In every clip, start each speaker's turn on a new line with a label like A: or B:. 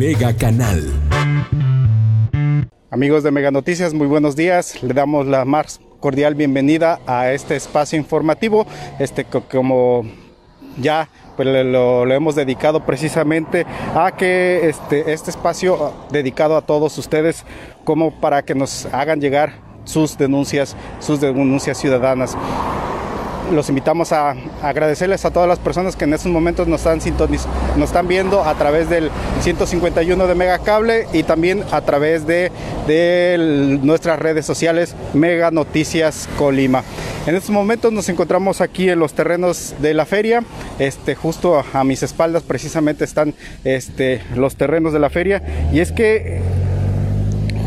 A: Mega Canal.
B: Amigos de Mega Noticias, muy buenos días. Le damos la más cordial bienvenida a este espacio informativo, este como ya pues lo, lo, hemos dedicado precisamente a que este, este espacio dedicado a todos ustedes como para que nos hagan llegar sus denuncias, sus denuncias ciudadanas los invitamos a agradecerles a todas las personas que en estos momentos nos están nos están viendo a través del 151 de Megacable y también a través de, de nuestras redes sociales Mega Noticias Colima. En estos momentos nos encontramos aquí en los terrenos de la feria. Este, justo a, mis espaldas precisamente están este, los terrenos de la feria. Y es que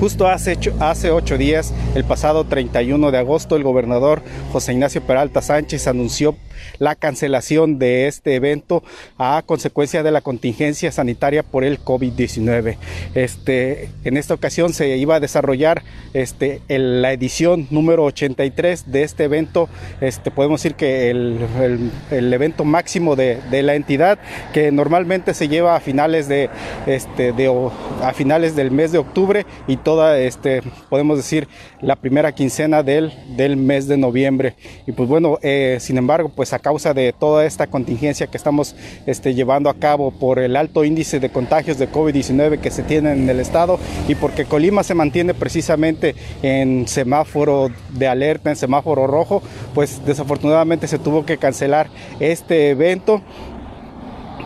B: Justo hace, hace ocho días, el pasado 31 de agosto, el gobernador José Ignacio Peralta Sánchez anunció la cancelación de este evento a consecuencia de la contingencia sanitaria por el COVID-19. Este, en esta ocasión se iba a desarrollar este, la edición número 83 de este evento. Este, podemos decir que el, evento máximo de, la entidad, que normalmente se lleva a finales de, este, de a finales del mes de octubre y toda, este, podemos decir, la primera quincena del, del mes de noviembre. Y pues bueno, eh, sin embargo, pues a causa de toda esta contingencia que estamos este, llevando a cabo por el alto índice de contagios de COVID-19 que se tiene en el estado y porque Colima se mantiene precisamente en semáforo de alerta, en semáforo rojo, pues desafortunadamente se tuvo que cancelar este evento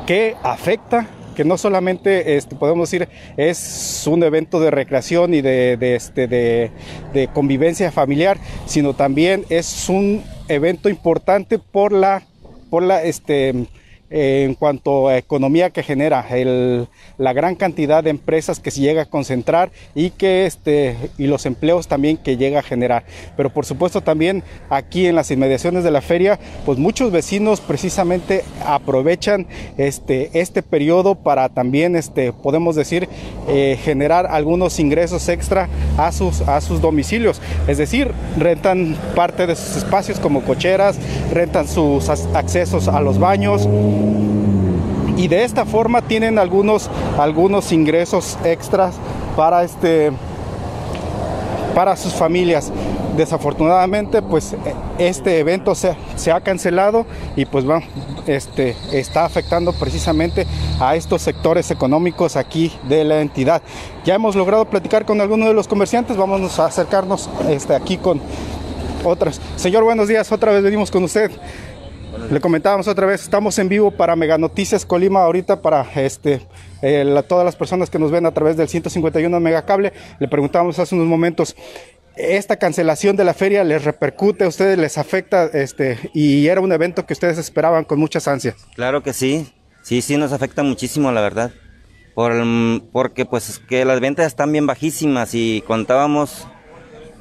B: que afecta que no solamente este, podemos decir es un evento de recreación y de, este, de, de convivencia familiar, sino también es un evento importante por la, por la, este, en cuanto a economía que genera, la gran cantidad de empresas que se llega a concentrar y que este y los empleos también que llega a generar. Pero por supuesto también aquí en las inmediaciones de la feria, pues muchos vecinos precisamente aprovechan este este periodo para también este podemos decir eh, generar algunos ingresos extra a sus a sus domicilios, es decir, rentan parte de sus espacios como cocheras, rentan sus accesos a los baños y de esta forma tienen algunos, algunos ingresos extras para este para sus familias. Desafortunadamente, pues este evento se, se ha cancelado y pues bueno, este, está afectando precisamente a estos sectores económicos aquí de la entidad. Ya hemos logrado platicar con algunos de los comerciantes, vamos a acercarnos este, aquí con otras. Señor, buenos días, otra vez venimos con usted. Le comentábamos otra vez, estamos en vivo para Mega Noticias Colima ahorita para este eh, todas las personas que nos ven a través del 151 Megacable. Le preguntábamos hace unos momentos, esta cancelación de la feria les repercute a ustedes, les afecta, este, y era un evento que ustedes esperaban con muchas ansias.
C: Claro que sí, sí, sí nos afecta muchísimo, la verdad, por, porque pues que las ventas están bien bajísimas y contábamos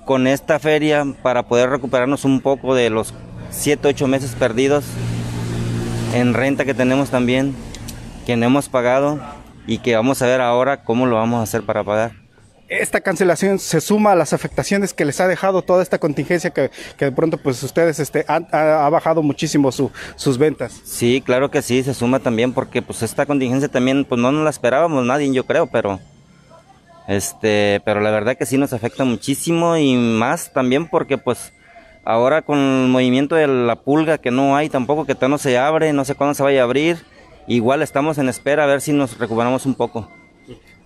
C: con esta feria para poder recuperarnos un poco de los 7, 8 meses perdidos en renta que tenemos también, que no hemos pagado y que vamos a ver ahora cómo lo vamos a hacer para pagar.
B: Esta cancelación se suma a las afectaciones que les ha dejado toda esta contingencia que, de pronto pues ustedes este, han, ha, bajado muchísimo sus ventas.
C: Sí, claro que sí, se suma también porque pues esta contingencia también pues no nos la esperábamos nadie yo creo, pero este, pero la verdad que sí nos afecta muchísimo y más también porque pues Ahora con el movimiento de la pulga que no hay tampoco, que todavía no se abre, no sé cuándo se vaya a abrir. Igual estamos en espera a ver si nos recuperamos un poco.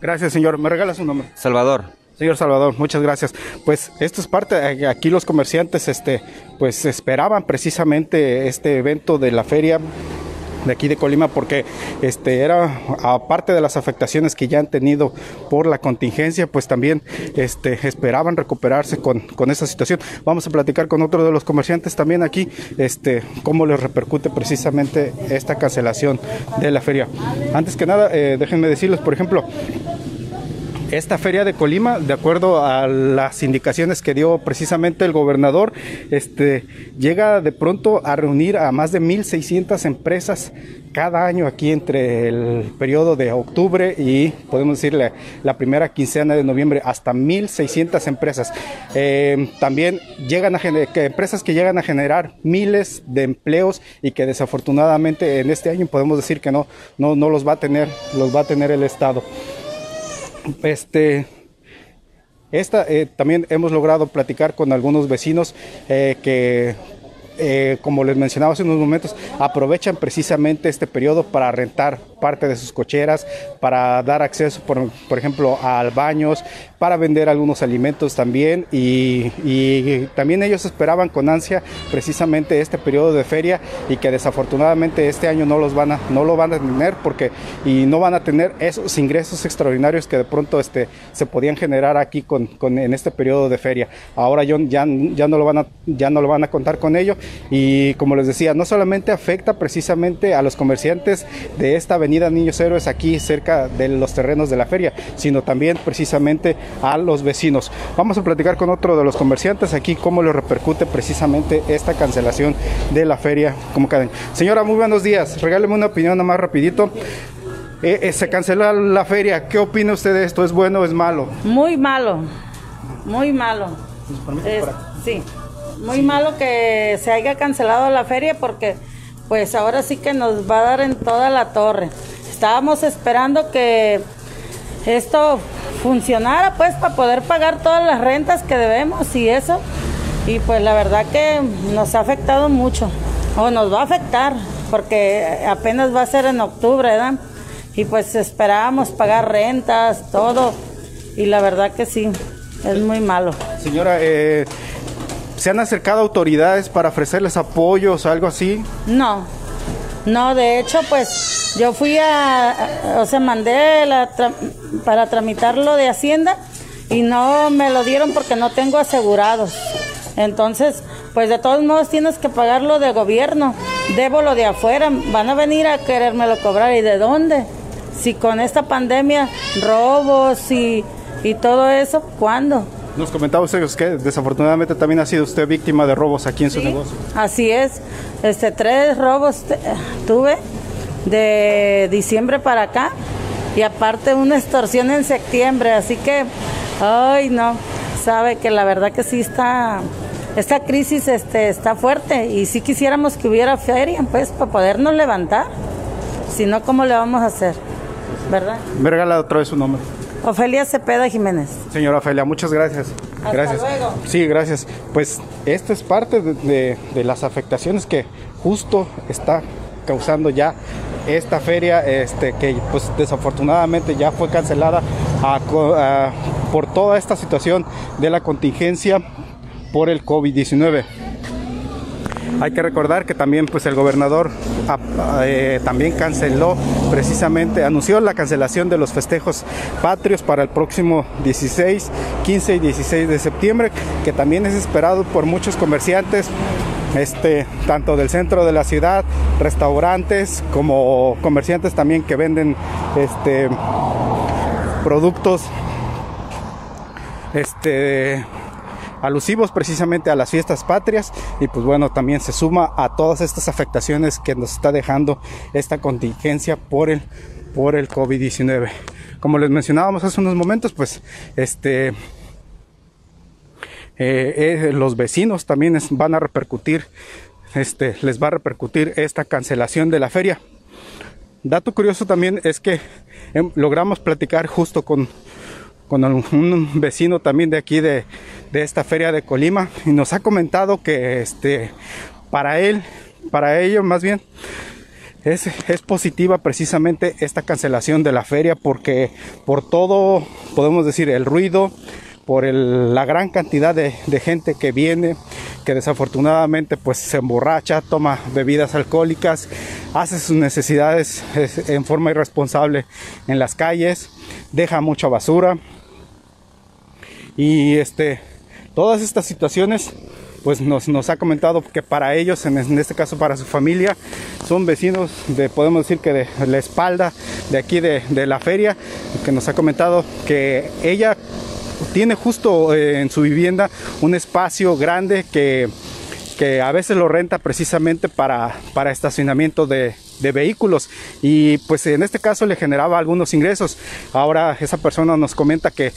B: Gracias, señor. ¿Me regala su nombre?
C: Salvador.
B: Señor Salvador, muchas gracias. Pues esto es parte, eh, aquí los comerciantes, este, pues esperaban precisamente este evento de la feria de aquí de Colima porque este era aparte de las afectaciones que ya han tenido por la contingencia pues también este esperaban recuperarse con, con esa situación. Vamos a platicar con otro de los comerciantes también aquí este cómo les repercute precisamente esta cancelación de la feria. Antes que nada eh, déjenme decirles por ejemplo esta feria de Colima, de acuerdo a las indicaciones que dio precisamente el gobernador, este, llega de pronto a reunir a más de 1.600 empresas cada año aquí entre el periodo de octubre y podemos decirle la primera quincena de noviembre hasta 1.600 empresas. Eh, también llegan a empresas que llegan a generar miles de empleos y que desafortunadamente en este año podemos decir que no, no, no los va a tener, los va a tener el Estado. Este, esta, eh, también hemos logrado platicar con algunos vecinos eh, que eh, como les mencionaba hace unos momentos, aprovechan precisamente este periodo para rentar parte de sus cocheras, para dar acceso, por, por ejemplo, al baños, para vender algunos alimentos también y, y, también ellos esperaban con ansia precisamente este periodo de feria y que desafortunadamente este año no los van a no lo van a tener porque y no van a tener esos ingresos extraordinarios que de pronto este se podían generar aquí con, con en este periodo de feria. Ahora ya, ya no lo van a ya no lo van a contar con ello y como les decía, no solamente afecta precisamente a los comerciantes de esta avenida Niños Héroes aquí cerca de los terrenos de la feria, sino también precisamente a los vecinos. Vamos a platicar con otro de los comerciantes aquí cómo le repercute precisamente esta cancelación de la feria como cadena. Señora, muy buenos días. Regáleme una opinión más rapidito. Eh, eh, se canceló la feria. ¿Qué opina usted de esto? ¿Es bueno o es malo?
A: Muy malo. Muy malo. Es, sí muy malo que se haya cancelado la feria porque pues ahora sí que nos va a dar en toda la torre. Estábamos esperando que esto funcionara pues para poder pagar todas las rentas que debemos y eso. Y pues la verdad que nos ha afectado mucho o nos va a afectar porque apenas va a ser en octubre, ¿verdad? Y pues esperábamos pagar rentas, todo. Y la verdad que sí, es muy malo.
B: Señora, eh, ¿Se han acercado autoridades para ofrecerles apoyos o algo así?
A: No, no, de hecho, pues yo fui a, o sea, mandé la para tramitarlo de Hacienda y no me lo dieron porque no tengo asegurados. Entonces, pues de todos modos tienes que pagarlo de gobierno. Debo lo de afuera. Van a venir a querérmelo cobrar. ¿Y de dónde? Si con esta pandemia, robos y, y todo eso, ¿cuándo?
B: Nos comentaba usted que desafortunadamente también ha sido usted víctima de robos aquí en su negocio.
A: Así es, este tres robos tuve de diciembre para acá y aparte una extorsión en septiembre, así que, ay no, sabe que la verdad que sí está, esta crisis este, está fuerte y sí quisiéramos que hubiera feria, pues, para podernos levantar, si no, ¿cómo le vamos a hacer? ¿Verdad?
B: Me regala otra vez su nombre.
A: Ofelia Cepeda Jiménez.
B: Señora Ofelia, muchas gracias.
A: Hasta
B: gracias.
A: luego.
B: Sí, gracias. Pues esto es parte de, de, de, las afectaciones que justo está causando ya esta feria, este, que pues desafortunadamente ya fue cancelada a, a, por toda esta situación de la contingencia por el COVID-19. Hay que recordar que también pues el gobernador eh, también canceló precisamente, anunció la cancelación de los festejos patrios para el próximo 16, 15 y 16 de septiembre, que también es esperado por muchos comerciantes este, tanto del centro de la ciudad, restaurantes como comerciantes también que venden este, productos este, alusivos precisamente a las fiestas patrias y pues bueno también se suma a todas estas afectaciones que nos está dejando esta contingencia por el por el COVID-19. Como les mencionábamos hace unos momentos, pues este eh, eh, los vecinos también van a repercutir, este, les va a repercutir esta cancelación de la feria. Dato curioso también es que eh, logramos platicar justo con con un vecino también de aquí de, de, esta feria de Colima y nos ha comentado que este para él, para ellos más bien, es, es, positiva precisamente esta cancelación de la feria porque por todo, podemos decir, el ruido, por la gran cantidad de, de, gente que viene, que desafortunadamente pues se emborracha, toma bebidas alcohólicas, hace sus necesidades en forma irresponsable en las calles, deja mucha basura, y este, todas estas situaciones pues nos, nos, ha comentado que para ellos, en, este caso para su familia, son vecinos de, podemos decir que de la espalda de aquí de, de la feria, que nos ha comentado que ella tiene justo eh, en su vivienda un espacio grande que, que, a veces lo renta precisamente para, para estacionamiento de, de vehículos y pues en este caso le generaba algunos ingresos. Ahora esa persona nos comenta que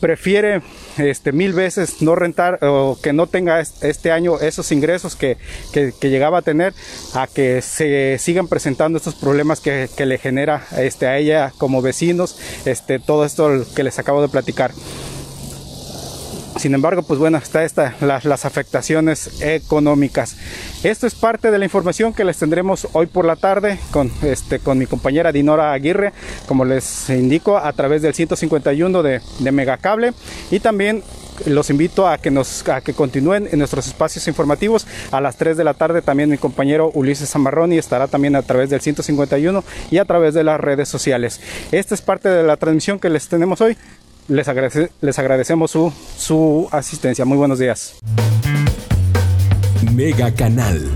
B: prefiere este, mil veces no rentar o que no tenga este año esos ingresos que, que, llegaba a tener a que se sigan presentando estos problemas que, que, le genera este, a ella como vecinos este, todo esto que les acabo de platicar. Sin embargo, pues bueno, está esta, las, las, afectaciones económicas. Esto es parte de la información que les tendremos hoy por la tarde con, este, con mi compañera Dinora Aguirre, como les indico, a través del 151 de, de Megacable y también los invito a que nos a que continúen en nuestros espacios informativos a las 3 de la tarde también mi compañero Ulises Zamarroni estará también a través del 151 y a través de las redes sociales. Esta es parte de la transmisión que les tenemos hoy les, les agradecemos su, su asistencia. Muy buenos días.
D: Mega Canal